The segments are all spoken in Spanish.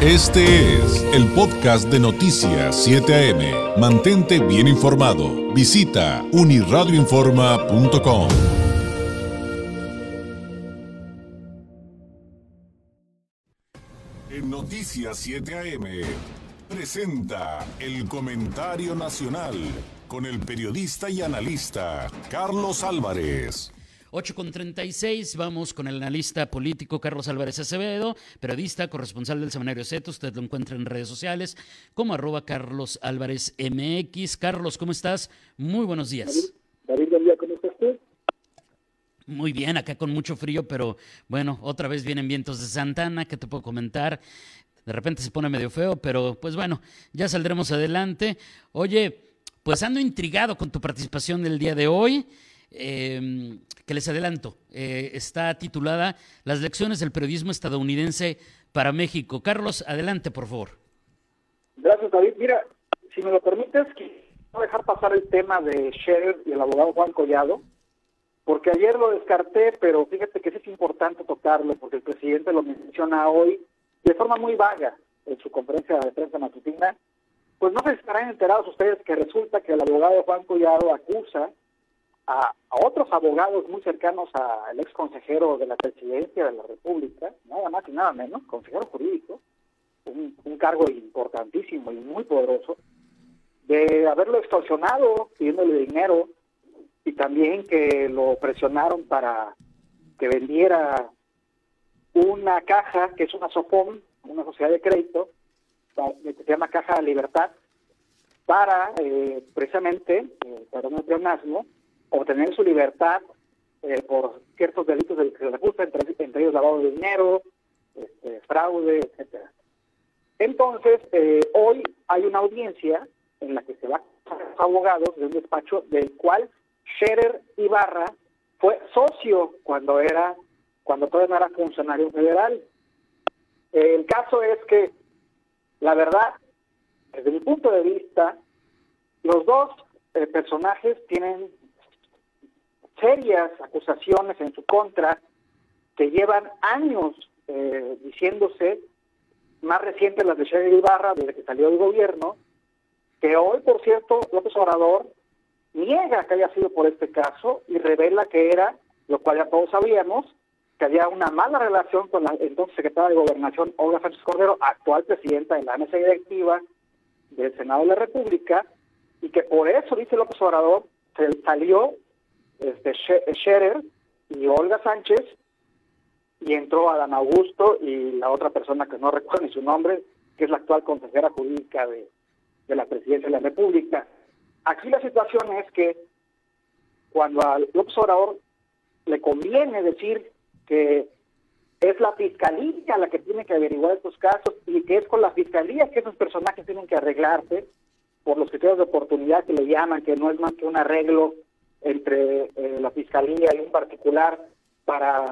Este es el podcast de Noticias 7 AM. Mantente bien informado. Visita uniradioinforma.com. En Noticias 7 AM presenta el comentario nacional con el periodista y analista Carlos Álvarez. 8 con 36, vamos con el analista político Carlos Álvarez Acevedo, periodista, corresponsal del Seminario Z. Usted lo encuentra en redes sociales como arroba Carlos Álvarez MX. Carlos, ¿cómo estás? Muy buenos días. David, David ¿cómo estás tú? Muy bien, acá con mucho frío, pero bueno, otra vez vienen vientos de Santana, ¿qué te puedo comentar? De repente se pone medio feo, pero pues bueno, ya saldremos adelante. Oye, pues ando intrigado con tu participación del día de hoy. Eh, que les adelanto, eh, está titulada Las lecciones del periodismo estadounidense para México. Carlos, adelante, por favor. Gracias, David. Mira, si me lo permites, quiero dejar pasar el tema de Scherer y el abogado Juan Collado, porque ayer lo descarté, pero fíjate que sí es importante tocarlo, porque el presidente lo menciona hoy de forma muy vaga en su conferencia de prensa matutina. Pues no se estarán enterados ustedes que resulta que el abogado Juan Collado acusa a, otros abogados muy cercanos al ex consejero de la presidencia de la República, nada más y nada menos, consejero jurídico, un, cargo importantísimo y muy poderoso, de haberlo extorsionado pidiéndole dinero y también que lo presionaron para que vendiera una caja que es una SOFOM, una sociedad de crédito, que se llama Caja de Libertad, para eh, precisamente, eh, para un pleonasmo, obtener su libertad eh, por ciertos delitos de que se le acusa, entre, ellos lavado de dinero, este, fraude, etcétera. Entonces, eh, hoy hay una audiencia en la que se va a los abogados de un despacho del cual Scherer Ibarra fue socio cuando era cuando todavía no era funcionario federal. el caso es que, la verdad, desde mi punto de vista, los dos eh, personajes tienen serias acusaciones en su contra que llevan años eh, diciéndose, más recientes las de Sherry Ibarra, desde que salió del gobierno, que hoy, por cierto, López Obrador niega que haya sido por este caso y revela que era, lo cual ya todos sabíamos, que había una mala relación con la entonces secretaria de Gobernación, Olga Sánchez Cordero, actual presidenta de la mesa directiva del Senado de la República, y que por eso, dice López Obrador, se salió este, Scherer y Olga Sánchez, y entró Adán Augusto y la otra persona que no recuerdo ni su nombre, que es la actual consejera jurídica de, la presidencia de la República. Aquí la situación es que cuando al López le conviene decir que es la fiscalía la que tiene que averiguar estos casos y que es con la fiscalía que esos personajes tienen que arreglarse por los criterios de oportunidad que le llaman, que no es más que un arreglo entre eh, la fiscalía y un particular para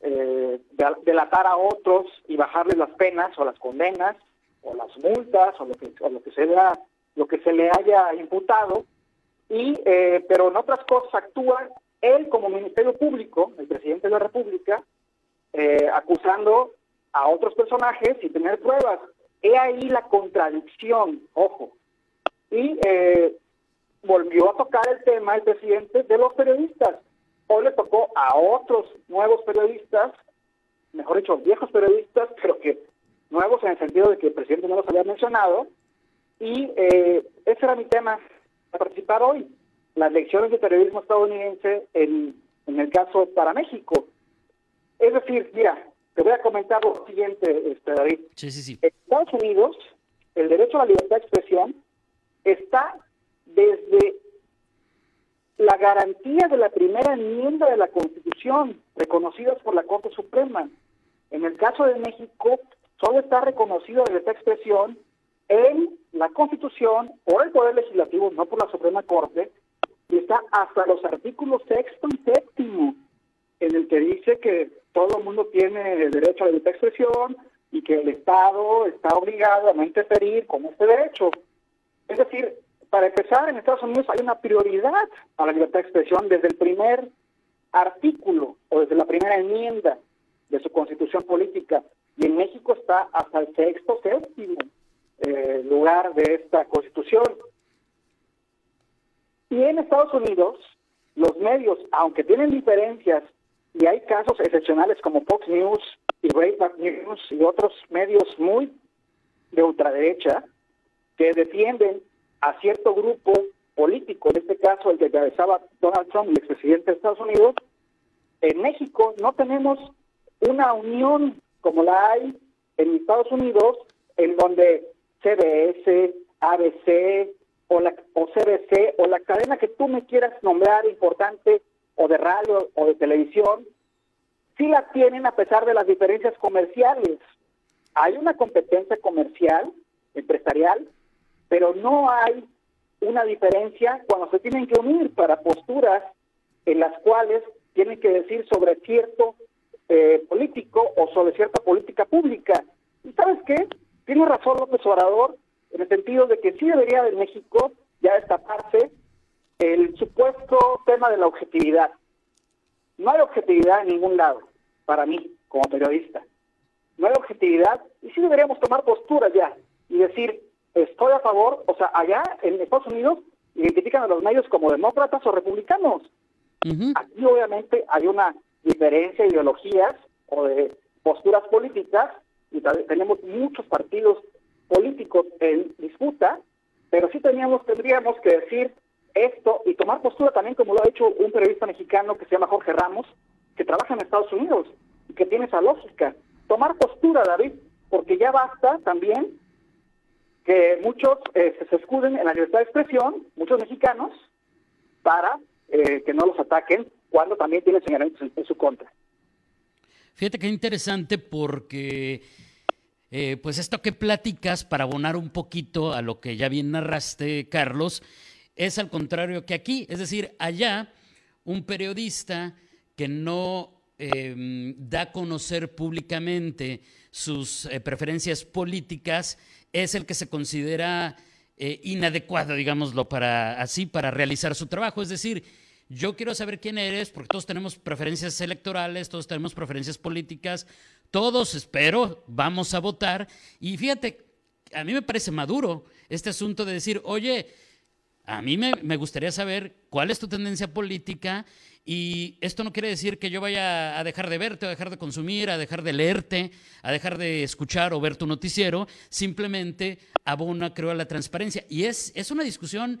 eh, delatar a otros y bajarles las penas o las condenas o las multas o lo que se lo que se le haya imputado. Y eh, pero en otras cosas actúa él como ministerio público el presidente de la república acusando a otros personajes y tener pruebas. He ahí la contradicción ojo. Y volvió a tocar el tema el presidente de los periodistas. Hoy le tocó a otros nuevos periodistas, mejor dicho, viejos periodistas, pero que nuevos en el sentido de que el presidente no los había mencionado. Y eh, ese era mi tema para participar hoy, las lecciones de periodismo estadounidense en, en el caso para México. Es decir, mira, te voy a comentar lo siguiente, este, David. Sí, sí, sí. En Estados Unidos, el derecho a la libertad de expresión está desde la garantía de la primera enmienda de la Constitución, reconocidas por la Corte Suprema. En el caso de México, solo está reconocido la esta expresión en la Constitución por el Poder Legislativo, no por la Suprema Corte, y está hasta los artículos sexto y séptimo, en el que dice que todo el mundo tiene el derecho a la libertad de expresión y que el Estado está obligado a no interferir con este derecho. Es decir, para empezar, en Estados Unidos hay una prioridad a la libertad de expresión desde el primer artículo o desde la primera enmienda de su constitución política. Y en México está hasta el sexto, séptimo eh, lugar de esta constitución. Y en Estados Unidos, los medios, aunque tienen diferencias, y hay casos excepcionales como Fox News y Breitbart News y otros medios muy de ultraderecha, que defienden a cierto grupo político, en este caso el que encabezaba Donald Trump, el expresidente de Estados Unidos, en México no tenemos una unión como la hay en Estados Unidos, en donde CBS, ABC o, la, o CBC o la cadena que tú me quieras nombrar importante o de radio o de televisión, sí la tienen a pesar de las diferencias comerciales. Hay una competencia comercial, empresarial, pero no hay una diferencia cuando se tienen que unir para posturas en las cuales tienen que decir sobre cierto eh, político o sobre cierta política pública. ¿Y sabes qué? Tiene razón López Obrador en el sentido de que sí debería de México ya destaparse el supuesto tema de la objetividad. No hay objetividad en ningún lado, para mí, como periodista. No hay objetividad y sí deberíamos tomar posturas ya y decir, estoy a favor, o sea, allá en Estados Unidos identifican a los medios como demócratas o republicanos. Aquí obviamente hay una diferencia de ideologías o de posturas políticas y tenemos muchos partidos políticos en disputa, pero sí teníamos, tendríamos que decir esto y tomar postura también como lo ha hecho un periodista mexicano que se llama Jorge Ramos, que trabaja en Estados Unidos y que tiene esa lógica. Tomar postura, David, porque ya basta también que muchos eh, se escuden en la libertad de expresión, muchos mexicanos, para eh, que no los ataquen cuando también tienen señalamientos en, su contra. Fíjate qué interesante porque, eh, pues esto que platicas, para abonar un poquito a lo que ya bien narraste, Carlos, es al contrario que aquí. Es decir, allá un periodista que no da a conocer públicamente sus preferencias políticas es el que se considera eh, inadecuado, digámoslo, para así, para realizar su trabajo. Es decir, yo quiero saber quién eres, porque todos tenemos preferencias electorales, todos tenemos preferencias políticas, todos, espero, vamos a votar. Y fíjate, a mí me parece maduro este asunto de decir, oye, a mí me, me gustaría saber cuál es tu tendencia política y esto no quiere decir que yo vaya a dejar de verte, a dejar de consumir, a dejar de leerte, a dejar de escuchar o ver tu noticiero. Simplemente abona, creo, a la transparencia. Y es, es una discusión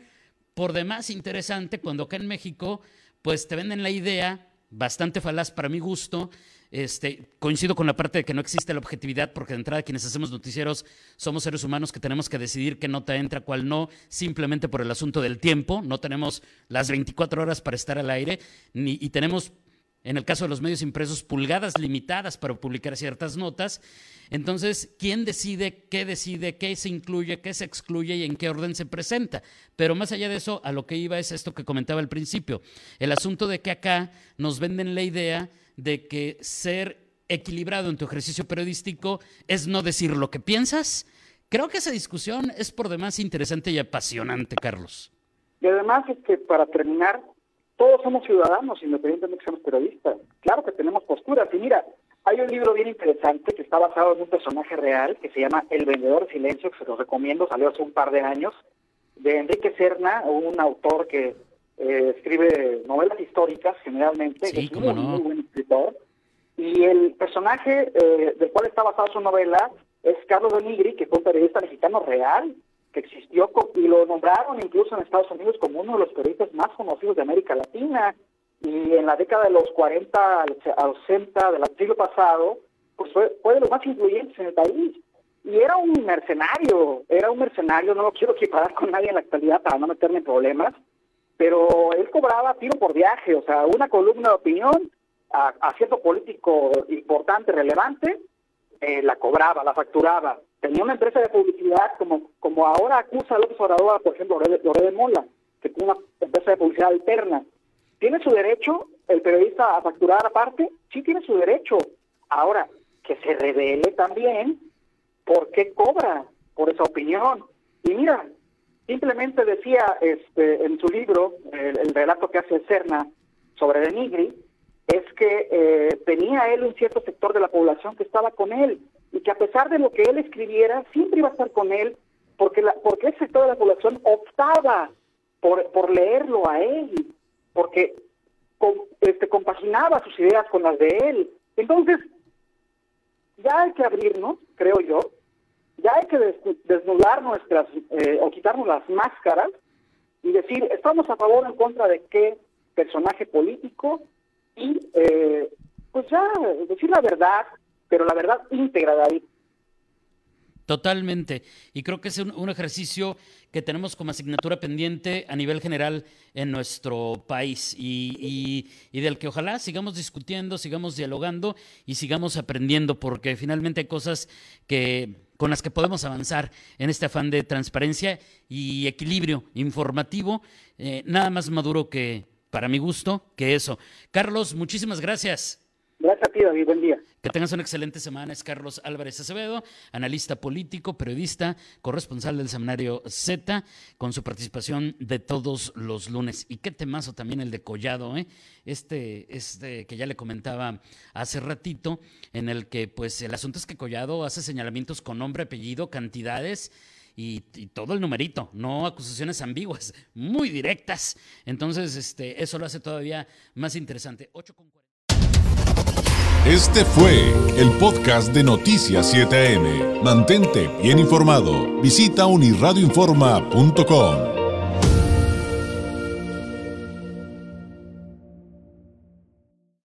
por demás interesante cuando acá en México, pues te venden la idea, bastante falaz para mi gusto, este, coincido con la parte de que no existe la objetividad, porque de entrada quienes hacemos noticieros somos seres humanos que tenemos que decidir qué nota entra, cuál no, simplemente por el asunto del tiempo. No tenemos las 24 horas para estar al aire, ni, y tenemos, en el caso de los medios impresos, pulgadas limitadas para publicar ciertas notas. Entonces, ¿quién decide qué decide, qué se incluye, qué se excluye y en qué orden se presenta? Pero más allá de eso, a lo que iba es esto que comentaba al principio, el asunto de que acá nos venden la idea de que ser equilibrado en tu ejercicio periodístico es no decir lo que piensas. Creo que esa discusión es por demás interesante y apasionante, Carlos. Y además es que para terminar, todos somos ciudadanos, independientemente de que seamos periodistas. Claro que tenemos posturas. Y mira, hay un libro bien interesante que está basado en un personaje real que se llama El vendedor de silencio, que se los recomiendo, salió hace un par de años, de Enrique Serna, un autor que eh, escribe novelas históricas generalmente, es un muy, buen escritor, y el personaje eh, del cual está basada su novela es Carlos de Nigri, que fue un periodista mexicano real, que existió y lo nombraron incluso en Estados Unidos como uno de los periodistas más conocidos de América Latina, y en la década de los 40 a los 60 del siglo pasado, pues fue, fue de los más influyentes en el país. Y era un mercenario, era un mercenario, no lo quiero equiparar con nadie en la actualidad para no meterme en problemas, pero él cobraba tiro por viaje, o sea, una columna de opinión a, cierto político importante, relevante, eh, la cobraba, la facturaba. Tenía una empresa de publicidad como, como ahora acusa a López Obrador, por ejemplo, Lore de Mola, que tiene una empresa de publicidad alterna. ¿Tiene su derecho el periodista a facturar aparte? Sí tiene su derecho. Ahora, que se revele también por qué cobra por esa opinión. Y mira, Simplemente decía este, en su libro, el, relato que hace Cerna sobre Denigri, es que eh, tenía él un cierto sector de la población que estaba con él. y que a pesar de lo que él escribiera, siempre iba a estar con él, porque, la, porque ese sector de la población optaba por, por leerlo a él, porque este, compaginaba sus ideas con las de él. Entonces, ya hay que abrirnos, creo yo, ya hay que desnudar nuestras, eh, o quitarnos las máscaras y decir, estamos a favor o en contra de qué personaje político y eh, pues ya decir la verdad, pero la verdad íntegra, David. Totalmente. Y creo que es un, ejercicio que tenemos como asignatura pendiente a nivel general en nuestro país y, y, del que ojalá sigamos discutiendo, sigamos dialogando y sigamos aprendiendo, porque finalmente hay cosas que con las que podemos avanzar en este afán de transparencia y equilibrio informativo, eh, nada más maduro que, para mi gusto, que eso. Carlos, muchísimas gracias. Gracias a ti, David. Buen día. Que tengas una excelente semana. Es Carlos Álvarez Acevedo, analista político, periodista, corresponsal del seminario Z, con su participación de todos los lunes. Y qué temazo también el de Collado, ¿eh? Este, este que ya le comentaba hace ratito, en el que, pues, el asunto es que Collado hace señalamientos con nombre, apellido, cantidades. Y, todo el numerito, no acusaciones ambiguas, muy directas. Entonces, este, eso lo hace todavía más interesante. 8 con este fue el podcast de Noticias 7am. Mantente bien informado. Visita unirradioinforma.com.